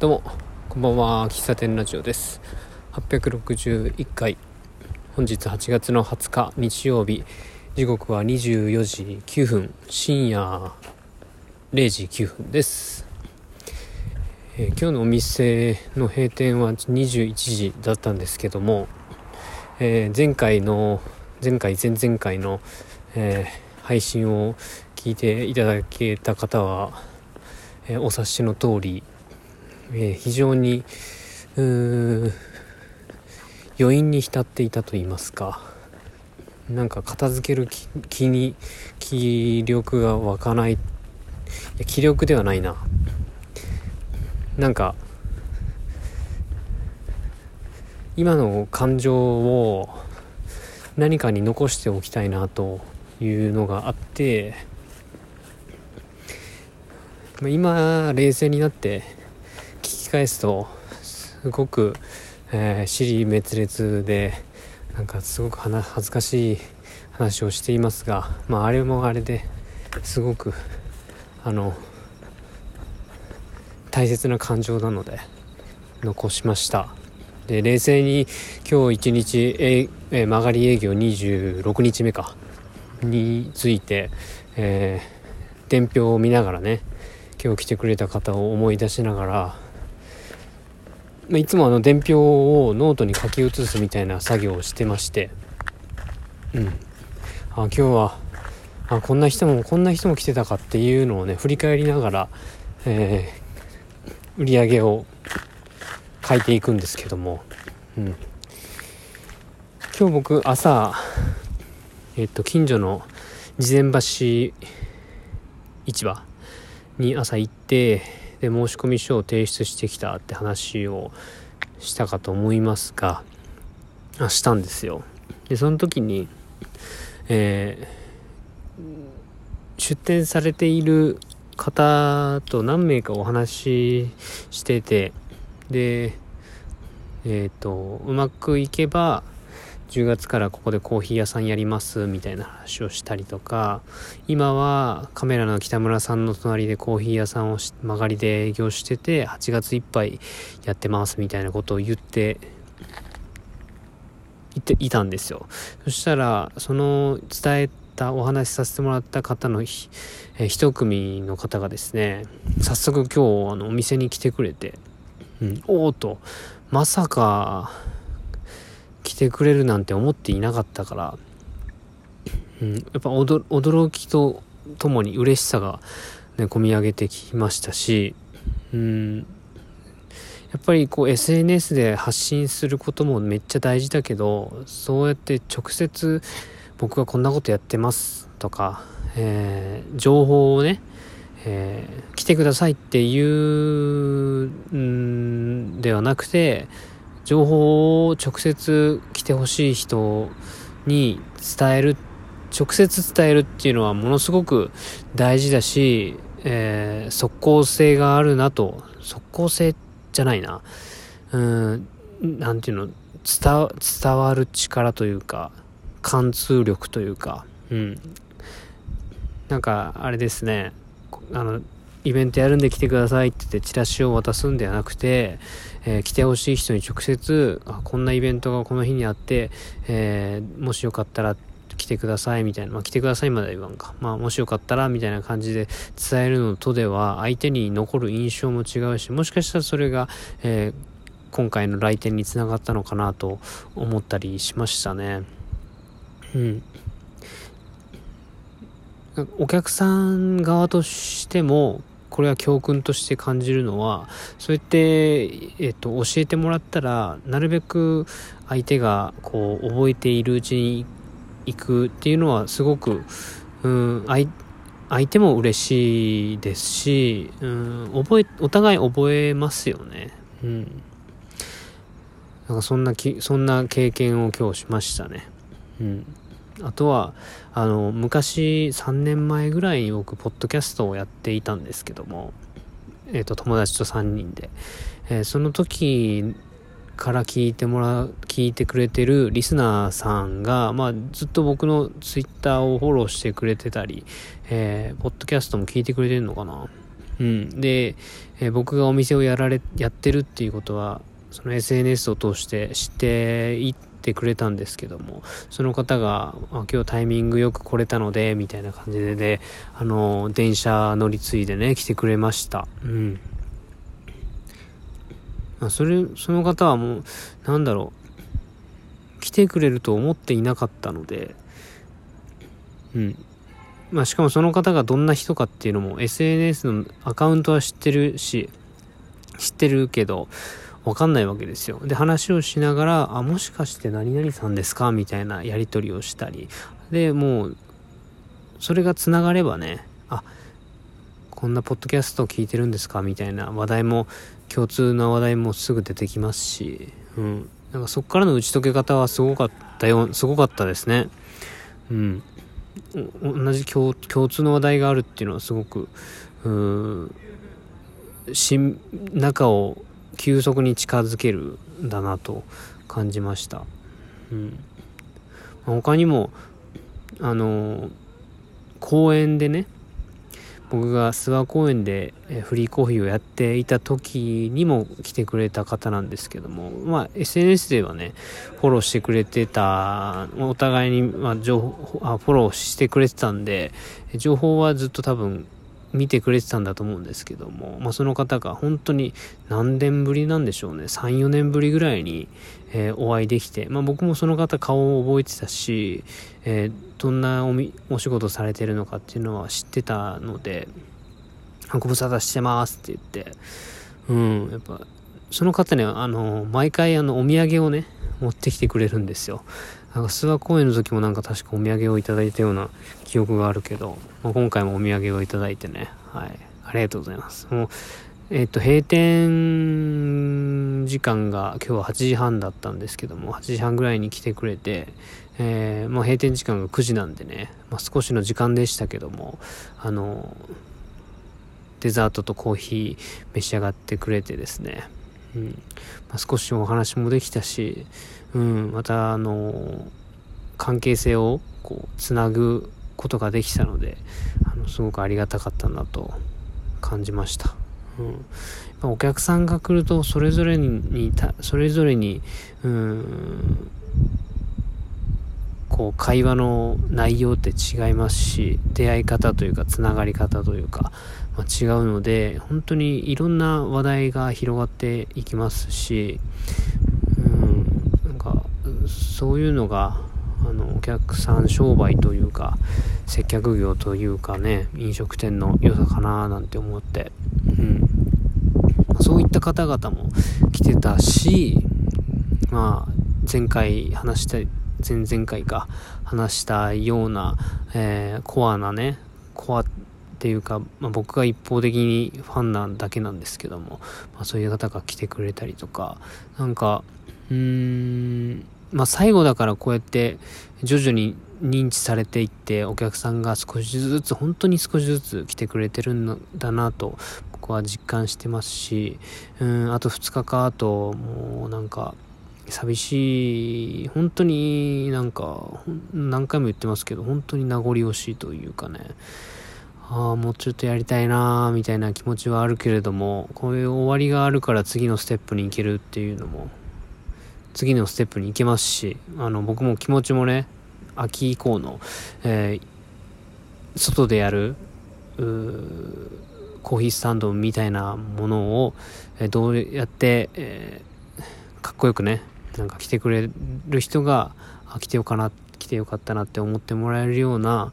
どうもこんばんは喫茶店ラジオです。861回。本日8月の20日日曜日。時刻は24時9分。深夜0時9分です、えー、今日のお店の閉店は21時だったんですけども、えー、前回の前回前々回の、えー、配信を聞いていただけた方は、えお察しの通りえー、非常に余韻に浸っていたと言いますか。なんか片付ける気に気力が湧かない。い気力ではないな。なんか今の感情を何かに残しておきたいなというのがあって今冷静になって返すとすごく、えー、尻滅裂でなんかすごく恥ずかしい話をしていますが、まあ、あれもあれですごくあの大切な感情なので残しました。で冷静に今日一日え、え曲がり営業26日目かについて、えー、伝票を見ながらね今日来てくれた方を思い出しながら、いつもあの伝票をノートに書き写すみたいな作業をしてまして。うん。あ今日はあこんな人もこんな人も来てたかっていうのをね振り返りながら、えー、売り上げを書いていくんですけども、うん、今日僕朝えっと近所の事前橋市場に朝行ってで申込書を提出してきたって話をしたかと思いますがあしたんですよ。でその時に、えー、出展されている方と何名かお話ししててでえっ、ー、とうまくいけば10月からここでコーヒー屋さんやりますみたいな話をしたりとか今はカメラの北村さんの隣でコーヒー屋さんを曲がりで営業してて8月いっぱいやってますみたいなことを言って言っていたんですよ。そしたらその伝えたお話しさせてもらった方のえ一組の方がですね早速今日あのお店に来てくれて、うん、おおとまさか来てくれるなんて思っていなかったから、うん、やっぱ驚きとともに嬉しさが、ね、込み上げてきましたし、うん、やっぱりこう SNS で発信することもめっちゃ大事だけどそうやって直接僕がこんなことやってますとか、えー、情報をね、えー、来てくださいっていうんではなくて情報を直接来てほしい人に伝える直接伝えるっていうのはものすごく大事だし、えー、即効性があるなと。即効性じゃないな。うんなんていうの伝伝わる力というか貫通力というか。うん。なんかあれですね。あのイベントやるんで来てくださいって言ってチラシを渡すんではなくて、えー、来てほしい人に直接あこんなイベントがこの日にあって、えー、もしよかったら来てくださいみたいな、まあ、来てくださいまで言わんか、まあ、もしよかったらみたいな感じで伝えるのとでは相手に残る印象も違うしもしかしたらそれが、えー、今回の来店につながったのかなと思ったりしましたね。うん。お客さん側としてもこれは教訓として感じるのはそうやって、えっと、教えてもらったらなるべく相手がこう覚えているうちに行くっていうのはすごく、うん、相手も嬉しいですし、うん、覚えお互い覚えますよね。うん、なんかそんなきそんな経験を今日しましたね。うんあとは、あの、昔3年前ぐらいに僕、ポッドキャストをやっていたんですけども、えっ、ー、と、友達と3人で、えー、その時から聞いてもらう、聞いてくれてるリスナーさんが、まあ、ずっと僕のツイッターをフォローしてくれてたり、えー、ポッドキャストも聞いてくれてるのかなうん。で、えー、僕がお店をやられ、やってるっていうことは、その SNS を通して知っていってくれたんですけども、その方が、あ今日タイミングよく来れたので、みたいな感じでで、あの、電車乗り継いでね、来てくれました。うん。まあ、それ、その方はもう、なんだろう、来てくれると思っていなかったので、うん。まあ、しかもその方がどんな人かっていうのも SNS のアカウントは知ってるし、知ってるけど、わかんないわけですよ。で、話をしながら、あ、もしかして何々さんですか？みたいなやり取りをしたり。で、もう、それが繋がればね、あ、こんなポッドキャストを聞いてるんですか？みたいな話題も、共通の話題もすぐ出てきますし、うん。なんかそこからの打ち解け方はすごかったよ、すごかったですね。うん。同じ共通の話題があるっていうのはすごく、うーん、仲を急速に近づけるんだなと感じました。うん。他にも、あの、公園でね、僕が諏訪公園でフリーコーヒーをやっていた時にも来てくれた方なんですけども、まあ、SNS ではね、フォローしてくれてた、お互いに、ま、情報あ、フォローしてくれてたんで、情報はずっと多分見てくれてたんだと思うんですけども、まあ、その方が本当に何年ぶりなんでしょうね。3、4年ぶりぐらいに、えー、お会いできて、まあ、僕もその方顔を覚えてたし、えー、どんなおみお仕事されてるのかっていうのは知ってたので、ご無沙汰してますって言って、うん、やっぱ、その方ね、あの、毎回あの、お土産をね、持ってきてくれるんですよ。なんか諏訪公園の時もなんか確かお土産をいただいたような記憶があるけど、まあ、今回もお土産をいただいてね、はい、ありがとうございます。もう、えっ、と、閉店時間が今日は8時半だったんですけども、8時半ぐらいに来てくれて、えー、まあ、閉店時間が9時なんでね、まあ、少しの時間でしたけども、あの、デザートとコーヒー召し上がってくれてですね、うん。まあ、少しお話もできたし、うん、またあの関係性をこうつなぐことができたのであのすごくありがたかったなと感じました。うん、お客さんが来るとそれぞれにそれぞれにうんこう会話の内容って違いますし出会い方というかつながり方というかま違うので本当にいろんな話題が広がっていきますし、うん、なんかそういうのがあのお客さん商売というか接客業というかね飲食店の良さかななんて思って、うん、そういった方々も来てたしまあ前回話した前々回か話したような、えー、コアなねコアっていうか、まあ、僕が一方的にファンなだけなんですけども、まあ、そういう方が来てくれたりとか、なんか、うーん、まあ、最後だからこうやって徐々に認知されていってお客さんが少しずつ本当に少しずつ来てくれてるんだなと僕は実感してますしうんあと2日かあともうなんか寂しい本当になんか何回も言ってますけど本当に名残惜しいというかね。ああ、もうちょっとやりたいなーみたいな気持ちはあるけれども、こういう終わりがあるから次のステップに行けるっていうのも、次のステップに行けますし、あの、僕も気持ちもね、秋以降の、えー、外でやる、コーヒースタンドみたいなものを、えー、どうやって、えー、かっこよくね、なんか来てくれる人が、来てよかな、来てよかったなって思ってもらえるような、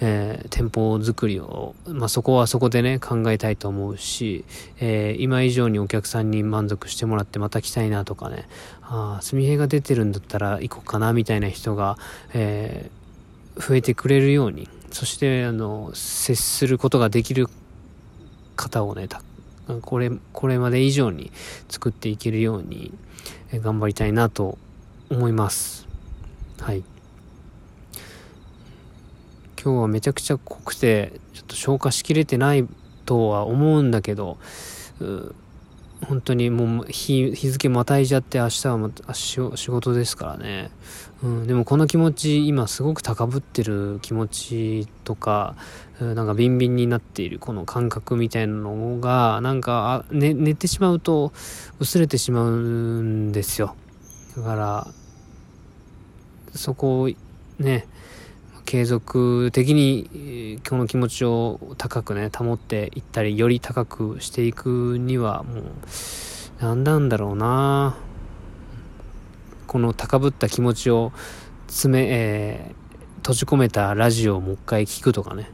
えー、店舗作りを、まあ、そこはそこでね、考えたいと思うし、えー、今以上にお客さんに満足してもらってまた来たいなとかね、ああ、すみへが出てるんだったら行こうかなみたいな人が、えー、増えてくれるように、そして、あの、接することができる方をね、これ、これまで以上に作っていけるように、頑張りたいなと思います。はい。今日はめちゃくちゃ濃くて、ちょっと消化しきれてないとは思うんだけど、本当にもう日日付またいじゃって明日はまた仕事ですからね、うん、でもこの気持ち今すごく高ぶってる気持ちとかなんかビンビンになっているこの感覚みたいなのがなんか、ね、寝てしまうと薄れてしまうんですよ。だからそこをね継続的にこの気持ちを高くね保っていったりより高くしていくにはもう何なんだろうな。この高ぶった気持ちを詰め、えー、閉じ込めたラジオをもう一回聞くとかね。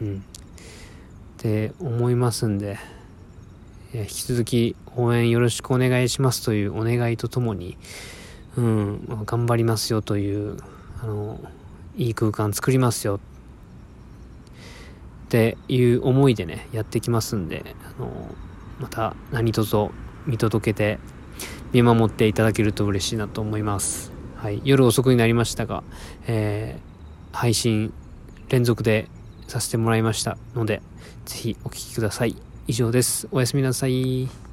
うん。って思いますんで引き続き応援よろしくお願いしますというお願いとともに、うん、頑張りますよというあのいい空間作りますよ。っていう思いでねやってきますんであのまた何卒見届けて見守っていただけると嬉しいなと思います、はい、夜遅くになりましたが、えー、配信連続でさせてもらいましたのでぜひお聴きください。以上です。おやすみなさい。